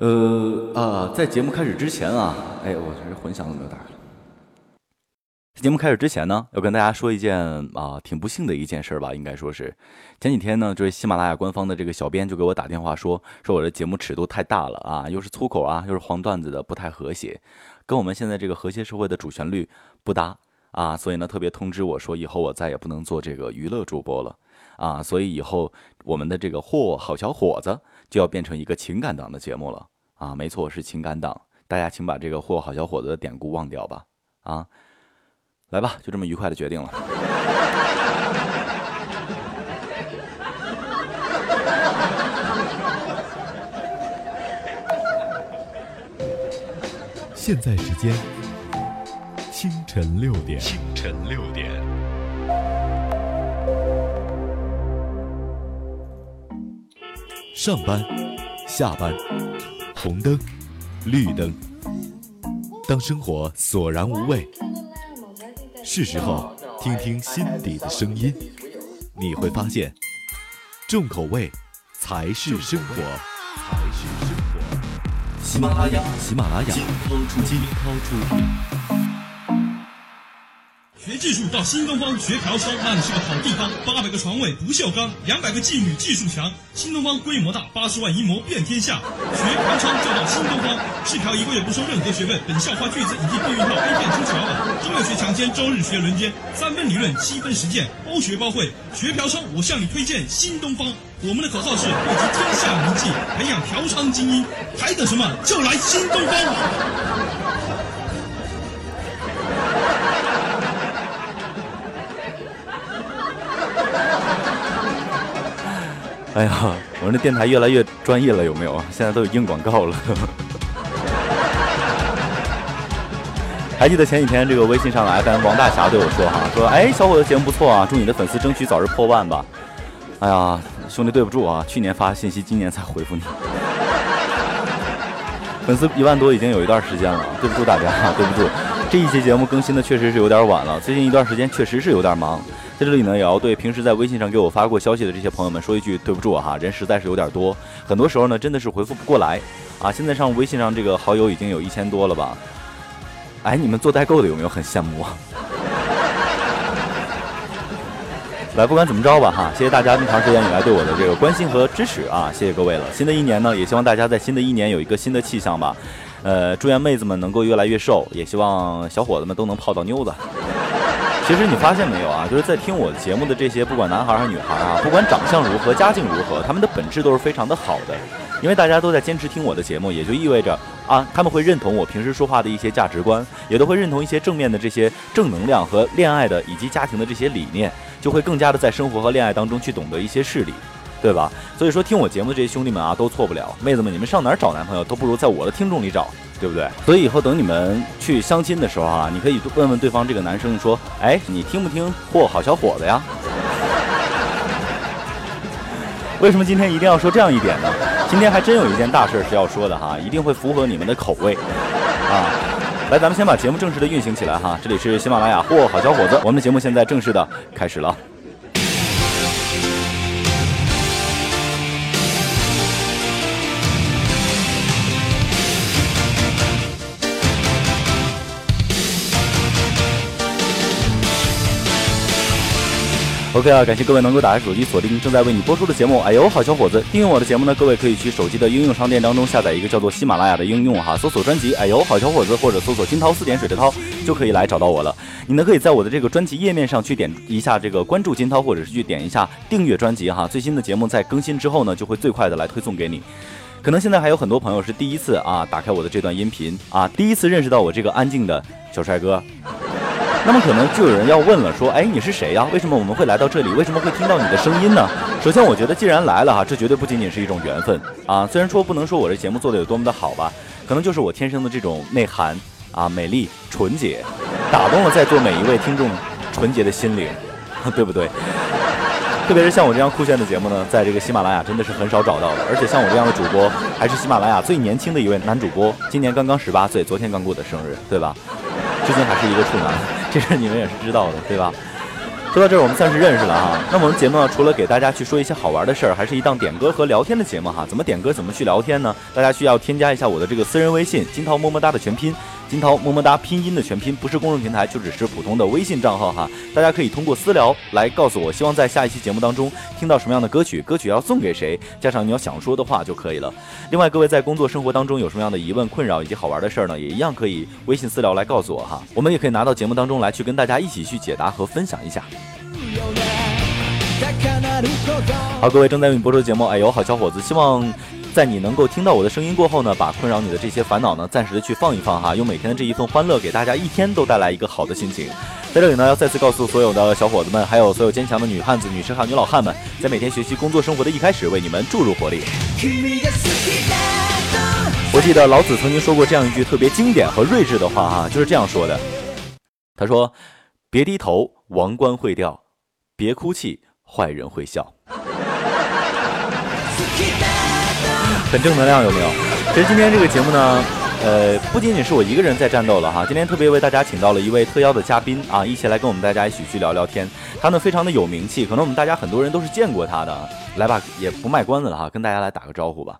呃啊，在节目开始之前啊，哎，我这混响怎么又打开了？节目开始之前呢，要跟大家说一件啊挺不幸的一件事吧，应该说是。前几天呢，就是喜马拉雅官方的这个小编就给我打电话说，说我的节目尺度太大了啊，又是粗口啊，又是黄段子的，不太和谐，跟我们现在这个和谐社会的主旋律不搭。啊，所以呢，特别通知我说，以后我再也不能做这个娱乐主播了。啊，所以以后我们的这个嚯好小伙子就要变成一个情感档的节目了啊，没错，是情感党，大家请把这个霍好小伙子的典故忘掉吧啊。来吧，就这么愉快的决定了。现在时间清晨六点。清晨六点，上班、下班，红灯、绿灯。当生活索然无味，是时候听听心底的声音。你会发现，重口味才是生活，才是生活。喜马拉雅，喜马拉雅，出。技术到新东方学嫖娼，那里是个好地方。八百个床位不锈钢，两百个妓女技术强。新东方规模大，八十万一模遍天下。学嫖娼就到新东方，试嫖一个月不收任何学费。本校花巨资引进避孕套 A 片出桥了。周六学强奸，周日学轮奸，三分理论，七分实践，包学包会。学嫖娼，我向你推荐新东方。我们的口号是汇集天下名妓，培养嫖娼精英。还等什么？就来新东方！哎呀，我说那电台越来越专业了，有没有？现在都有硬广告了。还记得前几天这个微信上的 FM 王大侠对我说哈，说哎，小伙子节目不错啊，祝你的粉丝争取早日破万吧。哎呀，兄弟对不住啊，去年发信息，今年才回复你。粉丝一万多已经有一段时间了，对不住大家，对不住。这一期节目更新的确实是有点晚了，最近一段时间确实是有点忙。在这里呢，也要对平时在微信上给我发过消息的这些朋友们说一句对不住哈，人实在是有点多，很多时候呢真的是回复不过来啊。现在上微信上这个好友已经有一千多了吧？哎，你们做代购的有没有很羡慕啊？来，不管怎么着吧哈，谢谢大家这么长时间以来对我的这个关心和支持啊，谢谢各位了。新的一年呢，也希望大家在新的一年有一个新的气象吧。呃，祝愿妹子们能够越来越瘦，也希望小伙子们都能泡到妞子。其实你发现没有啊？就是在听我节目的这些，不管男孩还是女孩啊，不管长相如何、家境如何，他们的本质都是非常的好的。因为大家都在坚持听我的节目，也就意味着啊，他们会认同我平时说话的一些价值观，也都会认同一些正面的这些正能量和恋爱的以及家庭的这些理念，就会更加的在生活和恋爱当中去懂得一些事理。对吧？所以说听我节目的这些兄弟们啊，都错不了。妹子们，你们上哪儿找男朋友都不如在我的听众里找，对不对？所以以后等你们去相亲的时候啊，你可以问问对方这个男生说：“哎，你听不听嚯好小伙子呀？” 为什么今天一定要说这样一点呢？今天还真有一件大事是要说的哈，一定会符合你们的口味啊！来，咱们先把节目正式的运行起来哈。这里是喜马拉雅嚯好小伙子，我们的节目现在正式的开始了。OK 啊，感谢各位能够打开手机锁定正在为你播出的节目。哎呦，好小伙子，订阅我的节目呢，各位可以去手机的应用商店当中下载一个叫做喜马拉雅的应用哈，搜索专辑。哎呦，好小伙子，或者搜索金涛四点水的涛，就可以来找到我了。你呢，可以在我的这个专辑页面上去点一下这个关注金涛，或者是去点一下订阅专辑哈。最新的节目在更新之后呢，就会最快的来推送给你。可能现在还有很多朋友是第一次啊，打开我的这段音频啊，第一次认识到我这个安静的小帅哥。那么可能就有人要问了，说，哎，你是谁呀？为什么我们会来到这里？为什么会听到你的声音呢？首先，我觉得既然来了哈，这绝对不仅仅是一种缘分啊。虽然说不能说我这节目做的有多么的好吧，可能就是我天生的这种内涵啊，美丽纯洁，打动了在座每一位听众纯洁的心灵，对不对？特别是像我这样酷炫的节目呢，在这个喜马拉雅真的是很少找到的，而且像我这样的主播，还是喜马拉雅最年轻的一位男主播，今年刚刚十八岁，昨天刚过的生日，对吧？至今还是一个处男，这事你们也是知道的，对吧？说到这儿，我们算是认识了哈。那我们节目呢，除了给大家去说一些好玩的事儿，还是一档点歌和聊天的节目哈。怎么点歌，怎么去聊天呢？大家需要添加一下我的这个私人微信“金涛么么哒”的全拼，“金涛么么哒”拼音的全拼，不是公众平台，就只是普通的微信账号哈。大家可以通过私聊来告诉我，希望在下一期节目当中听到什么样的歌曲，歌曲要送给谁，加上你要想说的话就可以了。另外，各位在工作生活当中有什么样的疑问、困扰以及好玩的事儿呢？也一样可以微信私聊来告诉我哈。我们也可以拿到节目当中来去跟大家一起去解答和分享一下。好，各位正在为你播出的节目，哎呦，好小伙子，希望在你能够听到我的声音过后呢，把困扰你的这些烦恼呢，暂时的去放一放哈，用每天的这一份欢乐，给大家一天都带来一个好的心情。在这里呢，要再次告诉所有的小伙子们，还有所有坚强的女汉子、女士汉、女老汉们，在每天学习、工作、生活的一开始，为你们注入活力。我记得老子曾经说过这样一句特别经典和睿智的话哈，就是这样说的，他说：“别低头，王冠会掉；别哭泣。”坏人会笑，很正能量，有没有？其实今天这个节目呢，呃，不仅仅是我一个人在战斗了哈。今天特别为大家请到了一位特邀的嘉宾啊，一起来跟我们大家一起去聊聊天。他呢非常的有名气，可能我们大家很多人都是见过他的。来吧，也不卖关子了哈，跟大家来打个招呼吧。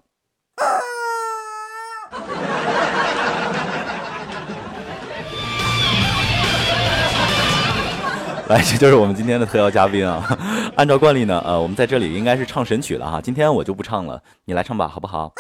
来，这就是我们今天的特邀嘉宾啊！按照惯例呢，呃，我们在这里应该是唱神曲了哈。今天我就不唱了，你来唱吧，好不好？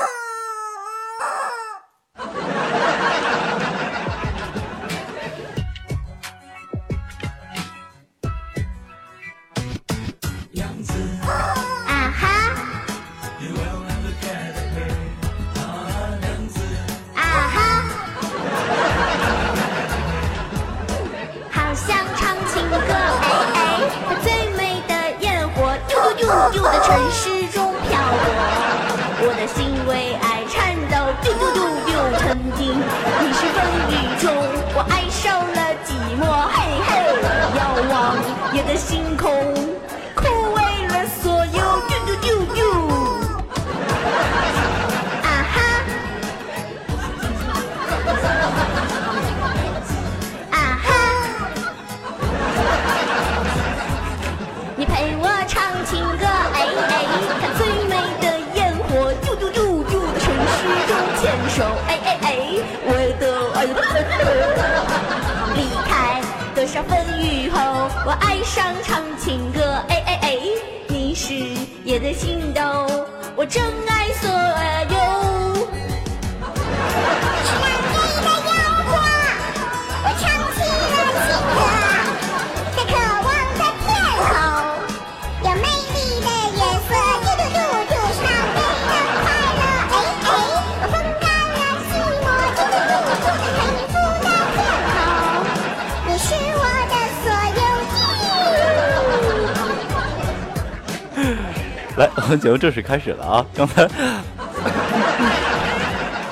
来，我们节目正式开始了啊！刚才，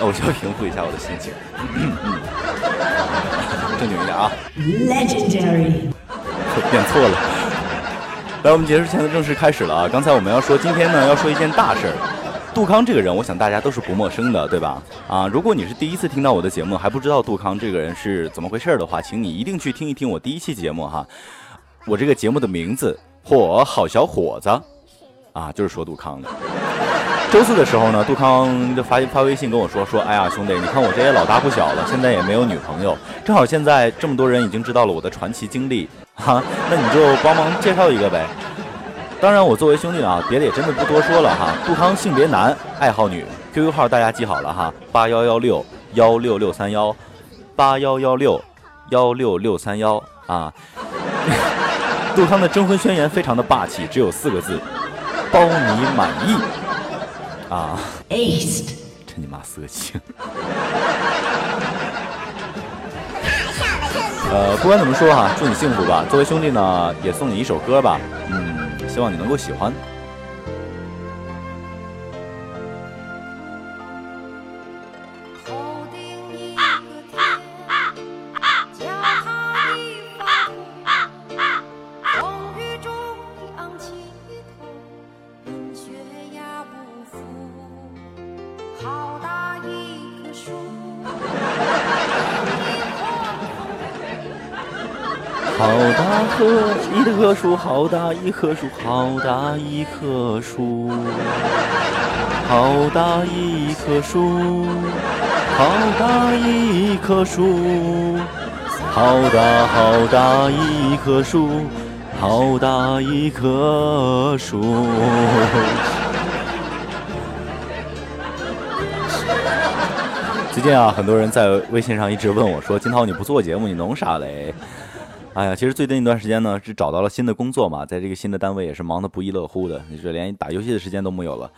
我需要平复一下我的心情，正经一点啊！Legendary，念错了。来，我们结束前的正式开始了啊！刚才我们要说，今天呢要说一件大事儿。杜康这个人，我想大家都是不陌生的，对吧？啊，如果你是第一次听到我的节目，还不知道杜康这个人是怎么回事的话，请你一定去听一听我第一期节目哈。我这个节目的名字，火，好小伙子。啊，就是说杜康的。周四的时候呢，杜康就发发微信跟我说说，哎呀，兄弟，你看我这也老大不小了，现在也没有女朋友，正好现在这么多人已经知道了我的传奇经历，哈，那你就帮忙介绍一个呗。当然，我作为兄弟啊，别的也真的不多说了哈。杜康性别男，爱好女，QQ 号大家记好了哈，八幺幺六幺六六三幺，八幺幺六幺六六三幺啊。杜康的征婚宣言非常的霸气，只有四个字。包你满意啊！Ace，真你妈色情。呃，不管怎么说哈，祝你幸福吧。作为兄弟呢，也送你一首歌吧。嗯，希望你能够喜欢。好大棵一棵树，好大一棵树，好大一棵树，好大一棵树，好大一棵树，好大好大一棵树，好大一棵树。最近啊，很多人在微信上一直问我说：“金涛，你不做节目，你弄啥嘞？”哎呀，其实最近一段时间呢，是找到了新的工作嘛，在这个新的单位也是忙得不亦乐乎的，你说连打游戏的时间都没有了。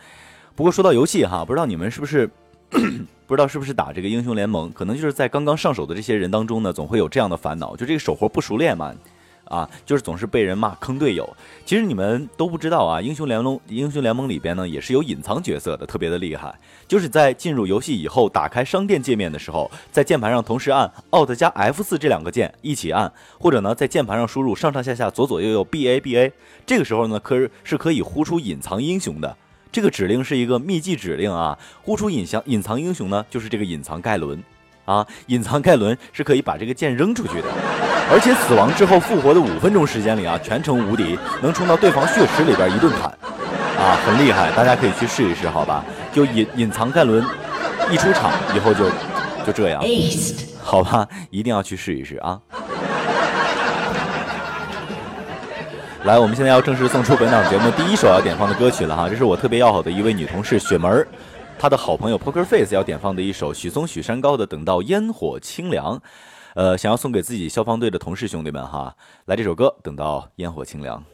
不过说到游戏哈，不知道你们是不是 不知道是不是打这个英雄联盟，可能就是在刚刚上手的这些人当中呢，总会有这样的烦恼，就这个手活不熟练嘛。啊，就是总是被人骂坑队友。其实你们都不知道啊，英雄联盟英雄联盟里边呢也是有隐藏角色的，特别的厉害。就是在进入游戏以后，打开商店界面的时候，在键盘上同时按 Alt 加 F 四这两个键一起按，或者呢在键盘上输入上上下下左左右右 B A B A，这个时候呢可是可以呼出隐藏英雄的。这个指令是一个秘技指令啊，呼出隐藏隐藏英雄呢就是这个隐藏盖伦。啊，隐藏盖伦是可以把这个剑扔出去的，而且死亡之后复活的五分钟时间里啊，全程无敌，能冲到对方血池里边一顿砍，啊，很厉害，大家可以去试一试，好吧？就隐隐藏盖伦一出场以后就就这样，好吧？一定要去试一试啊！来，我们现在要正式送出本档节目第一首要点放的歌曲了哈，这是我特别要好的一位女同事雪门儿。他的好朋友 Poker Face 要点放的一首许嵩、许山高的《等到烟火清凉》，呃，想要送给自己消防队的同事兄弟们哈，来这首歌《等到烟火清凉》。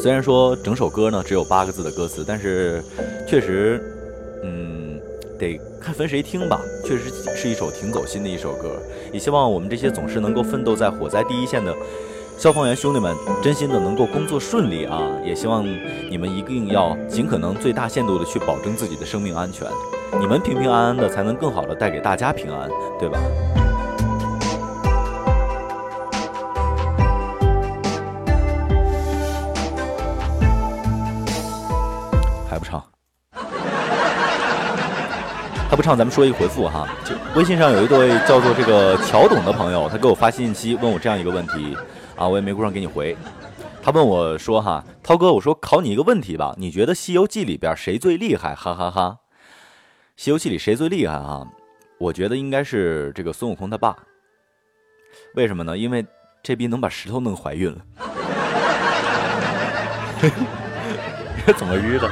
虽然说整首歌呢只有八个字的歌词，但是确实，嗯，得看分谁听吧。确实是一首挺走心的一首歌，也希望我们这些总是能够奋斗在火灾第一线的。消防员兄弟们，真心的能够工作顺利啊！也希望你们一定要尽可能最大限度的去保证自己的生命安全，你们平平安安的，才能更好的带给大家平安，对吧？还不唱？还不唱？咱们说一回复哈，就微信上有一对叫做这个乔董的朋友，他给我发信息问我这样一个问题。啊，我也没顾上给你回。他问我说：“哈，涛哥，我说考你一个问题吧，你觉得《西游记》里边谁最厉害？”哈哈哈，《西游记》里谁最厉害啊？我觉得应该是这个孙悟空他爸。为什么呢？因为这逼能把石头弄怀孕了。这 怎么日的？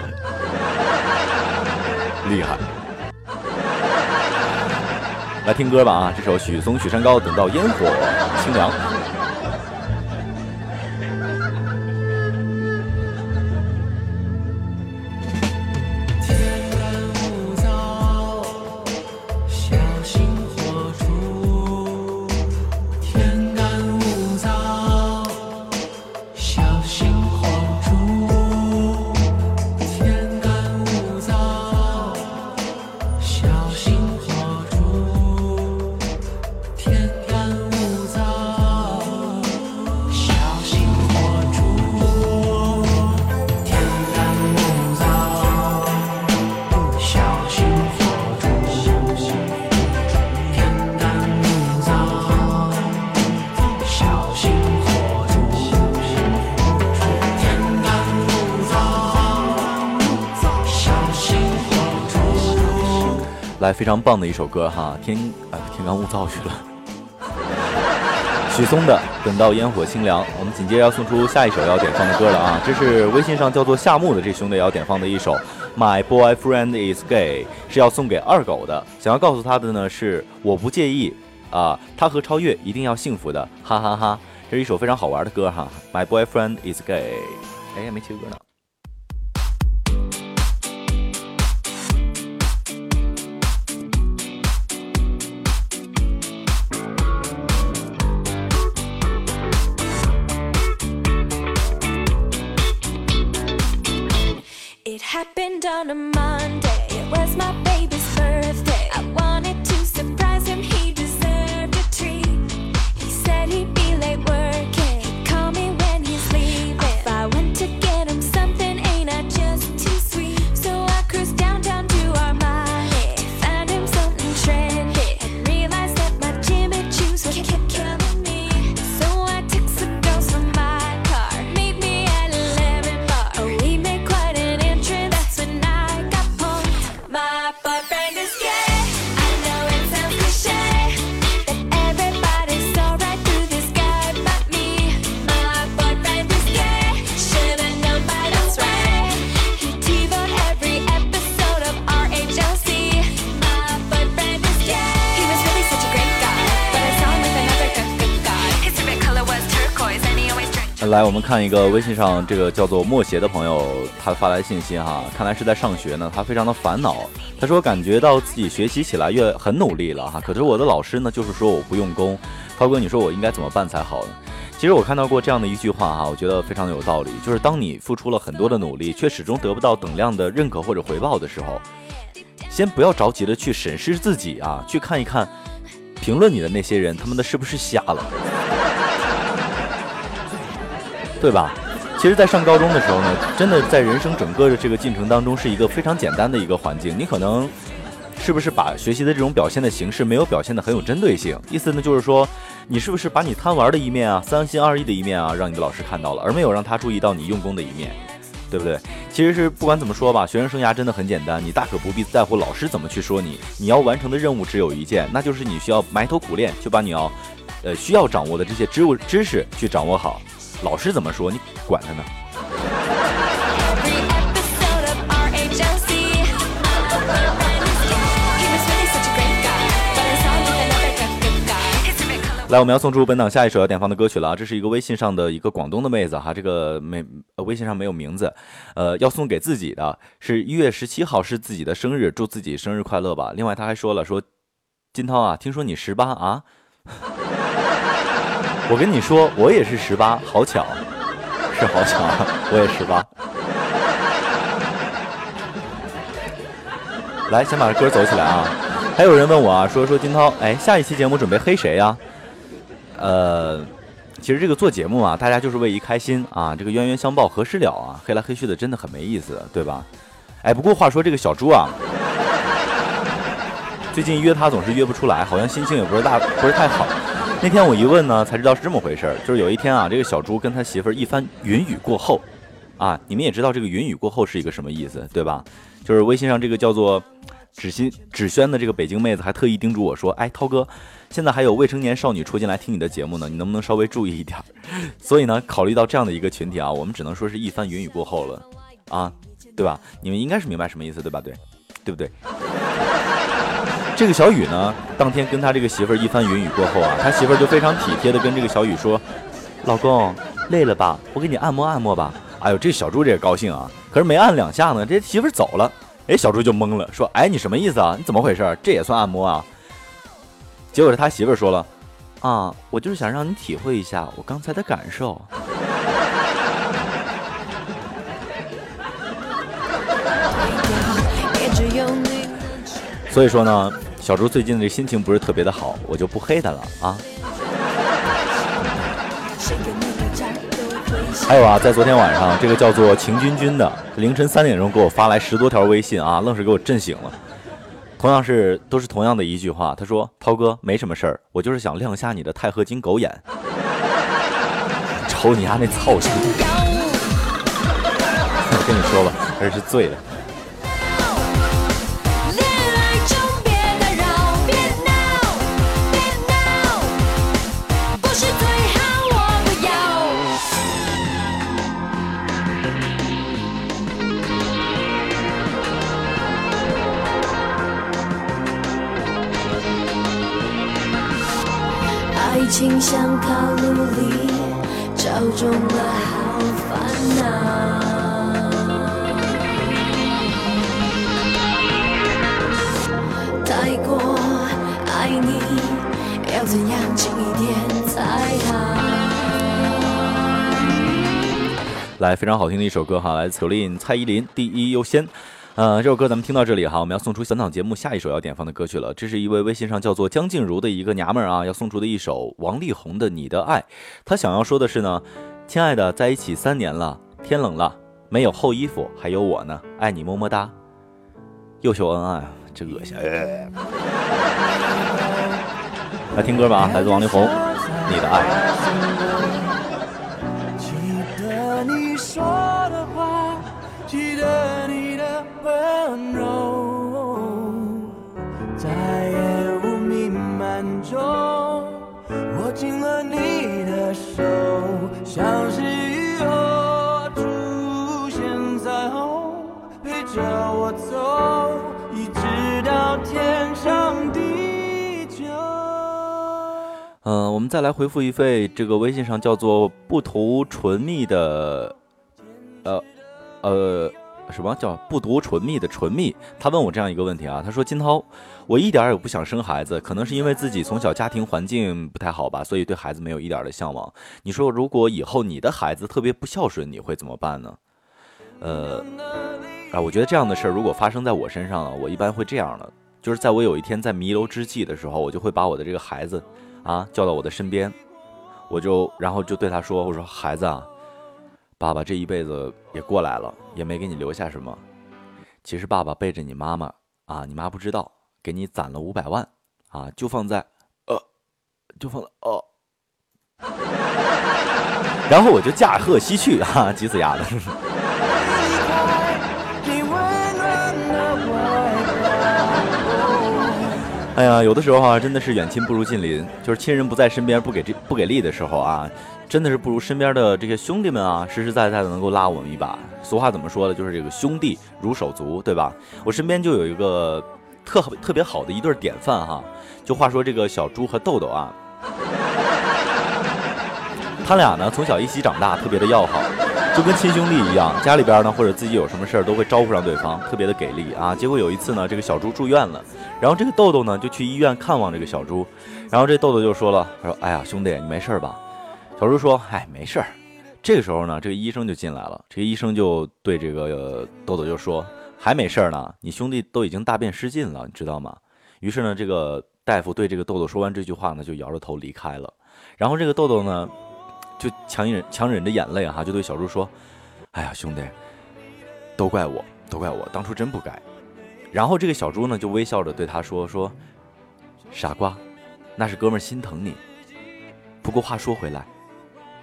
厉害！来听歌吧啊，这首许嵩、许山高，等到烟火清凉。来，非常棒的一首歌哈，天哎天干物燥去了。许嵩的《等到烟火清凉》，我们紧接着要送出下一首要点放的歌了啊！这是微信上叫做夏木的这兄弟要点放的一首《My Boyfriend Is Gay》，是要送给二狗的。想要告诉他的呢是我不介意啊，他和超越一定要幸福的，哈哈哈！这是一首非常好玩的歌哈，《My Boyfriend Is Gay》。哎，没切歌呢。of my 来，我们看一个微信上这个叫做莫邪的朋友，他发来信息哈，看来是在上学呢，他非常的烦恼。他说感觉到自己学习起来越很努力了哈，可是我的老师呢，就是说我不用功。涛哥，你说我应该怎么办才好呢？其实我看到过这样的一句话哈，我觉得非常的有道理，就是当你付出了很多的努力，却始终得不到等量的认可或者回报的时候，先不要着急的去审视自己啊，去看一看评论你的那些人，他们的是不是瞎了，对吧？其实，在上高中的时候呢，真的在人生整个的这个进程当中，是一个非常简单的一个环境，你可能。是不是把学习的这种表现的形式没有表现的很有针对性？意思呢就是说，你是不是把你贪玩的一面啊、三心二意的一面啊，让你的老师看到了，而没有让他注意到你用功的一面，对不对？其实是不管怎么说吧，学生生涯真的很简单，你大可不必在乎老师怎么去说你，你要完成的任务只有一件，那就是你需要埋头苦练，就把你要，呃，需要掌握的这些知物知识去掌握好。老师怎么说，你管他呢？来，我们要送出本档下一首要点放的歌曲了啊！这是一个微信上的一个广东的妹子哈，这个没微信上没有名字，呃，要送给自己的，是一月十七号是自己的生日，祝自己生日快乐吧。另外他还说了，说金涛啊，听说你十八啊，我跟你说，我也是十八，好巧，是好巧，我也十八。来，先把这歌走起来啊！还有人问我啊，说说金涛，哎，下一期节目准备黑谁呀？呃，其实这个做节目啊，大家就是为一开心啊，这个冤冤相报何时了啊，黑来黑去的真的很没意思，对吧？哎，不过话说这个小猪啊，最近约他总是约不出来，好像心情也不是大不是太好。那天我一问呢，才知道是这么回事儿，就是有一天啊，这个小猪跟他媳妇儿一番云雨过后，啊，你们也知道这个云雨过后是一个什么意思，对吧？就是微信上这个叫做芷心芷轩的这个北京妹子还特意叮嘱我说，哎，涛哥。现在还有未成年少女出进来听你的节目呢，你能不能稍微注意一点？所以呢，考虑到这样的一个群体啊，我们只能说是一番云雨过后了，啊，对吧？你们应该是明白什么意思，对吧？对，对不对？这个小雨呢，当天跟他这个媳妇儿一番云雨过后啊，他媳妇儿就非常体贴的跟这个小雨说：“老公，累了吧？我给你按摩按摩吧。”哎呦，这小猪这也高兴啊，可是没按两下呢，这媳妇儿走了，哎，小猪就懵了，说：“哎，你什么意思啊？你怎么回事？这也算按摩啊？”结果是他媳妇儿说了，啊，我就是想让你体会一下我刚才的感受。所以说呢，小猪最近的这心情不是特别的好，我就不黑他了啊。还有啊，在昨天晚上，这个叫做秦君君的凌晨三点钟给我发来十多条微信啊，愣是给我震醒了。同样是都是同样的一句话，他说：“涛哥没什么事儿，我就是想亮瞎你的钛合金狗眼。” 瞅你丫那操性！我跟你说吧，还是醉了。情像卡路里，照中了好烦恼。太过爱你，要怎样近一点才好？来，非常好听的一首歌哈，来自 c e 蔡依林，第一优先。呃，这首歌咱们听到这里哈，我们要送出本档节目下一首要点放的歌曲了。这是一位微信上叫做江静茹的一个娘们儿啊，要送出的一首王力宏的《你的爱》。她想要说的是呢，亲爱的，在一起三年了，天冷了，没有厚衣服，还有我呢，爱你么么哒。又秀恩爱，这恶心。来听歌吧，来自王力宏，《你的爱》。记得温柔，在烟雾弥漫中，握紧了你的手，像是雨后出现彩虹，陪着我走，一直到天长地久。嗯。我们再来回复一位这个微信上叫做不图唇蜜的，呃呃，什么叫不读唇蜜的唇蜜？他问我这样一个问题啊，他说金涛，我一点也不想生孩子，可能是因为自己从小家庭环境不太好吧，所以对孩子没有一点的向往。你说如果以后你的孩子特别不孝顺，你会怎么办呢？呃，啊，我觉得这样的事儿如果发生在我身上了，我一般会这样的，就是在我有一天在弥留之际的时候，我就会把我的这个孩子。啊，叫到我的身边，我就然后就对他说：“我说孩子啊，爸爸这一辈子也过来了，也没给你留下什么。其实爸爸背着你妈妈啊，你妈不知道，给你攒了五百万啊，就放在呃，就放在哦。然后我就驾鹤西去啊，急死丫的。哎呀，有的时候啊，真的是远亲不如近邻，就是亲人不在身边，不给这不给力的时候啊，真的是不如身边的这些兄弟们啊，实实在在的能够拉我们一把。俗话怎么说的？就是这个兄弟如手足，对吧？我身边就有一个特特别好的一对典范哈。就话说这个小猪和豆豆啊，他俩呢从小一起长大，特别的要好。就跟亲兄弟一样，家里边呢或者自己有什么事儿都会招呼上对方，特别的给力啊。结果有一次呢，这个小猪住院了，然后这个豆豆呢就去医院看望这个小猪，然后这豆豆就说了，他说：“哎呀，兄弟，你没事吧？”小猪说：“哎，没事儿。”这个时候呢，这个医生就进来了，这个医生就对这个豆豆就说：“还没事儿呢，你兄弟都已经大便失禁了，你知道吗？”于是呢，这个大夫对这个豆豆说完这句话呢，就摇着头离开了。然后这个豆豆呢。就强忍强忍着眼泪哈，就对小猪说：“哎呀，兄弟，都怪我，都怪我，当初真不该。”然后这个小猪呢，就微笑着对他说：“说傻瓜，那是哥们心疼你。不过话说回来，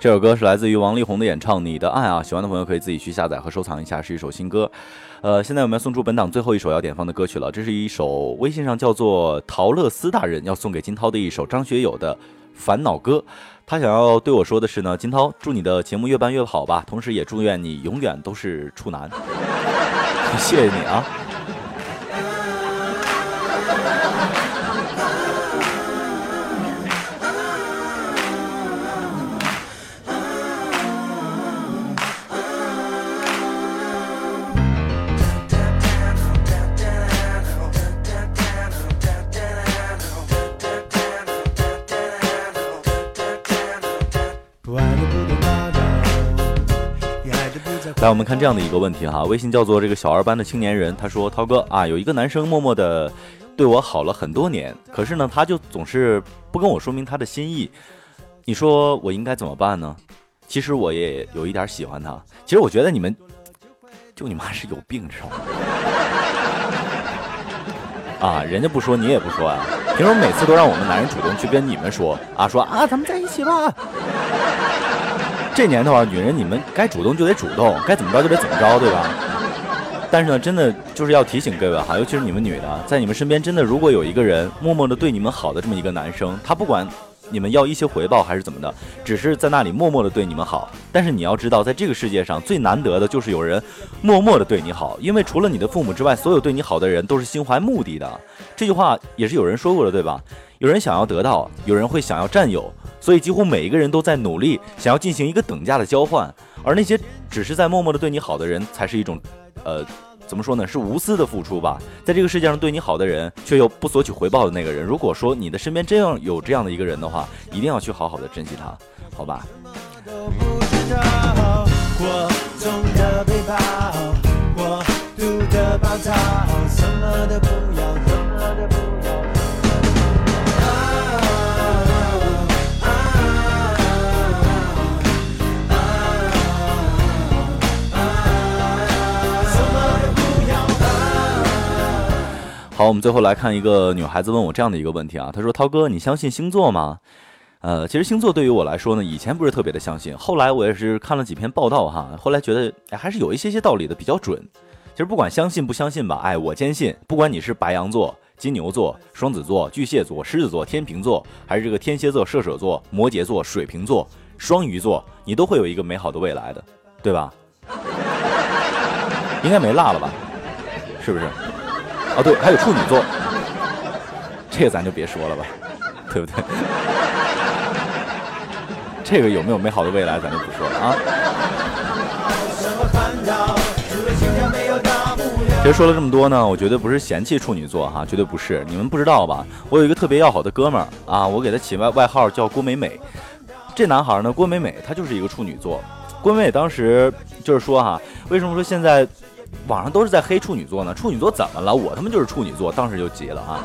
这首歌是来自于王力宏的演唱，《你的爱》啊，喜欢的朋友可以自己去下载和收藏一下，是一首新歌。呃，现在我们要送出本档最后一首要点放的歌曲了，这是一首微信上叫做陶乐斯大人要送给金涛的一首张学友的《烦恼歌》。他想要对我说的是呢，金涛，祝你的节目越办越好吧，同时也祝愿你永远都是处男。谢谢你啊。来，我们看这样的一个问题哈，微信叫做这个小二班的青年人，他说：“涛哥啊，有一个男生默默的对我好了很多年，可是呢，他就总是不跟我说明他的心意，你说我应该怎么办呢？其实我也有一点喜欢他，其实我觉得你们就你妈是有病，知道吗？啊，人家不说，你也不说啊，凭什么每次都让我们男人主动去跟你们说啊？说啊，咱们在一起吧。”这年头啊，女人你们该主动就得主动，该怎么着就得怎么着，对吧？但是呢，真的就是要提醒各位哈，尤其是你们女的，在你们身边真的如果有一个人默默的对你们好的这么一个男生，他不管你们要一些回报还是怎么的，只是在那里默默的对你们好。但是你要知道，在这个世界上最难得的就是有人默默的对你好，因为除了你的父母之外，所有对你好的人都是心怀目的的。这句话也是有人说过的，对吧？有人想要得到，有人会想要占有。所以，几乎每一个人都在努力，想要进行一个等价的交换，而那些只是在默默的对你好的人，才是一种，呃，怎么说呢？是无私的付出吧。在这个世界上，对你好的人，却又不索取回报的那个人，如果说你的身边真要有这样的一个人的话，一定要去好好的珍惜他，好吧？我们最后来看一个女孩子问我这样的一个问题啊，她说：“涛哥，你相信星座吗？”呃，其实星座对于我来说呢，以前不是特别的相信，后来我也是看了几篇报道哈，后来觉得还是有一些些道理的，比较准。其实不管相信不相信吧，哎，我坚信，不管你是白羊座、金牛座、双子座、巨蟹座、狮子座、天秤座，还是这个天蝎座、射手座、摩羯座、水瓶座、双鱼座，你都会有一个美好的未来的，对吧？应该没落了吧？是不是？哦，对，还有处女座，这个咱就别说了吧，对不对？这个有没有美好的未来，咱就不说了啊。其实说了这么多呢，我绝对不是嫌弃处女座哈，绝对不是。你们不知道吧？我有一个特别要好的哥们儿啊，我给他起外外号叫郭美美。这男孩呢，郭美美，他就是一个处女座。郭美美当时就是说哈，为什么说现在网上都是在黑处女座呢？处女座怎么了？我他妈就是处女座，当时就急了啊。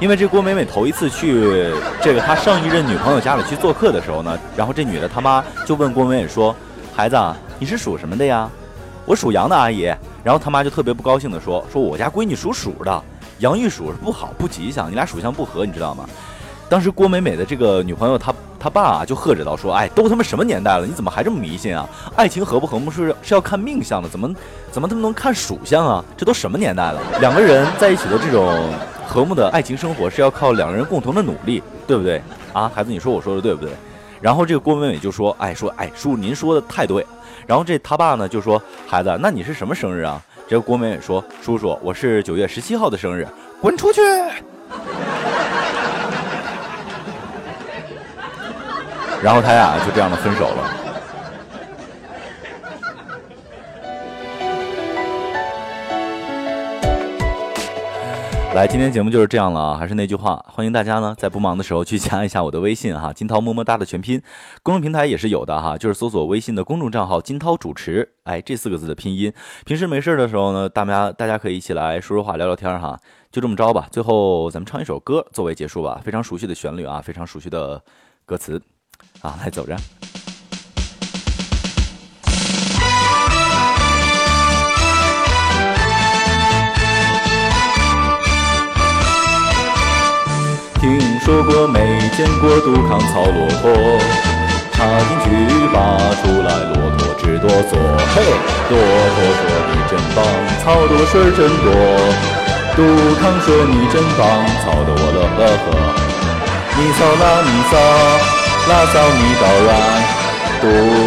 因为这郭美美头一次去这个她上一任女朋友家里去做客的时候呢，然后这女的他妈就问郭美美说：“孩子，啊，你是属什么的呀？”我属羊的阿姨。然后他妈就特别不高兴的说：“说我家闺女属鼠的，羊遇鼠是不好不吉祥，你俩属相不合，你知道吗？”当时郭美美的这个女朋友她他爸啊就喝着道说：“哎，都他妈什么年代了，你怎么还这么迷信啊？爱情合不合睦是是要看命相的，怎么怎么他们能看属相啊？这都什么年代了？两个人在一起的这种。”和睦的爱情生活是要靠两个人共同的努力，对不对啊？孩子，你说我说的对不对？然后这个郭美美就说：“哎，说哎，叔，您说的太对。”然后这他爸呢就说：“孩子，那你是什么生日啊？”这个郭美美说：“叔叔，我是九月十七号的生日。”滚出去！然后他俩就这样的分手了。来，今天节目就是这样了啊！还是那句话，欢迎大家呢在不忙的时候去加一下我的微信哈，金涛么么哒的全拼，公众平台也是有的哈，就是搜索微信的公众账号金涛主持，哎，这四个字的拼音。平时没事的时候呢，大家大家可以一起来说说话、聊聊天哈，就这么着吧。最后咱们唱一首歌作为结束吧，非常熟悉的旋律啊，非常熟悉的歌词啊，来走着。听说过没见过杜康操骆驼，插进去拔出来，骆驼直哆嗦。嘿，骆驼说你真棒，操的我水真多。杜康说你真棒，操的我乐呵呵。你操啦你操，拉骚你到来。杜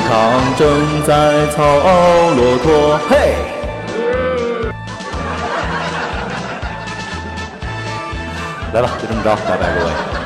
康正在操骆驼，嘿。来吧，就这么着，拜拜各位。